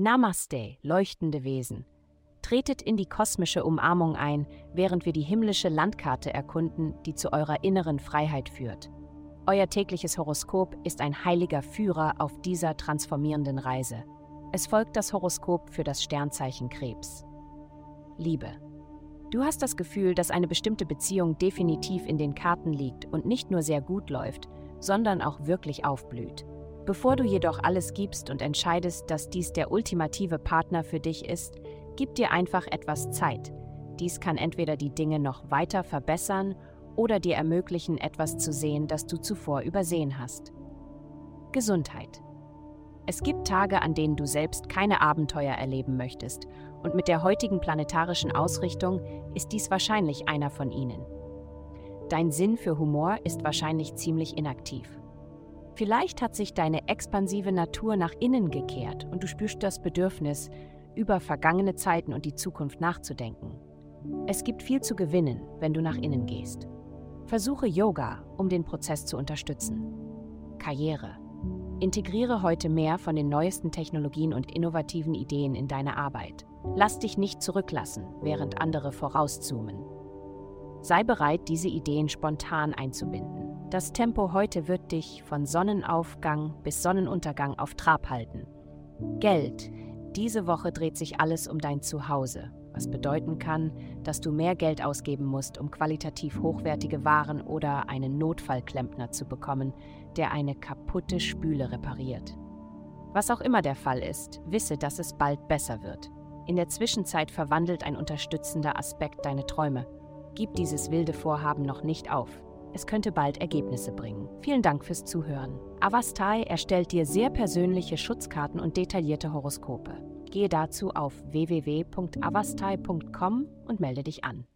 Namaste, leuchtende Wesen. Tretet in die kosmische Umarmung ein, während wir die himmlische Landkarte erkunden, die zu eurer inneren Freiheit führt. Euer tägliches Horoskop ist ein heiliger Führer auf dieser transformierenden Reise. Es folgt das Horoskop für das Sternzeichen Krebs. Liebe. Du hast das Gefühl, dass eine bestimmte Beziehung definitiv in den Karten liegt und nicht nur sehr gut läuft, sondern auch wirklich aufblüht. Bevor du jedoch alles gibst und entscheidest, dass dies der ultimative Partner für dich ist, gib dir einfach etwas Zeit. Dies kann entweder die Dinge noch weiter verbessern oder dir ermöglichen, etwas zu sehen, das du zuvor übersehen hast. Gesundheit. Es gibt Tage, an denen du selbst keine Abenteuer erleben möchtest, und mit der heutigen planetarischen Ausrichtung ist dies wahrscheinlich einer von ihnen. Dein Sinn für Humor ist wahrscheinlich ziemlich inaktiv. Vielleicht hat sich deine expansive Natur nach innen gekehrt und du spürst das Bedürfnis, über vergangene Zeiten und die Zukunft nachzudenken. Es gibt viel zu gewinnen, wenn du nach innen gehst. Versuche Yoga, um den Prozess zu unterstützen. Karriere. Integriere heute mehr von den neuesten Technologien und innovativen Ideen in deine Arbeit. Lass dich nicht zurücklassen, während andere vorauszoomen. Sei bereit, diese Ideen spontan einzubinden. Das Tempo heute wird dich von Sonnenaufgang bis Sonnenuntergang auf Trab halten. Geld. Diese Woche dreht sich alles um dein Zuhause, was bedeuten kann, dass du mehr Geld ausgeben musst, um qualitativ hochwertige Waren oder einen Notfallklempner zu bekommen, der eine kaputte Spüle repariert. Was auch immer der Fall ist, wisse, dass es bald besser wird. In der Zwischenzeit verwandelt ein unterstützender Aspekt deine Träume. Gib dieses wilde Vorhaben noch nicht auf. Es könnte bald Ergebnisse bringen. Vielen Dank fürs Zuhören. Avastai erstellt dir sehr persönliche Schutzkarten und detaillierte Horoskope. Gehe dazu auf www.avastai.com und melde dich an.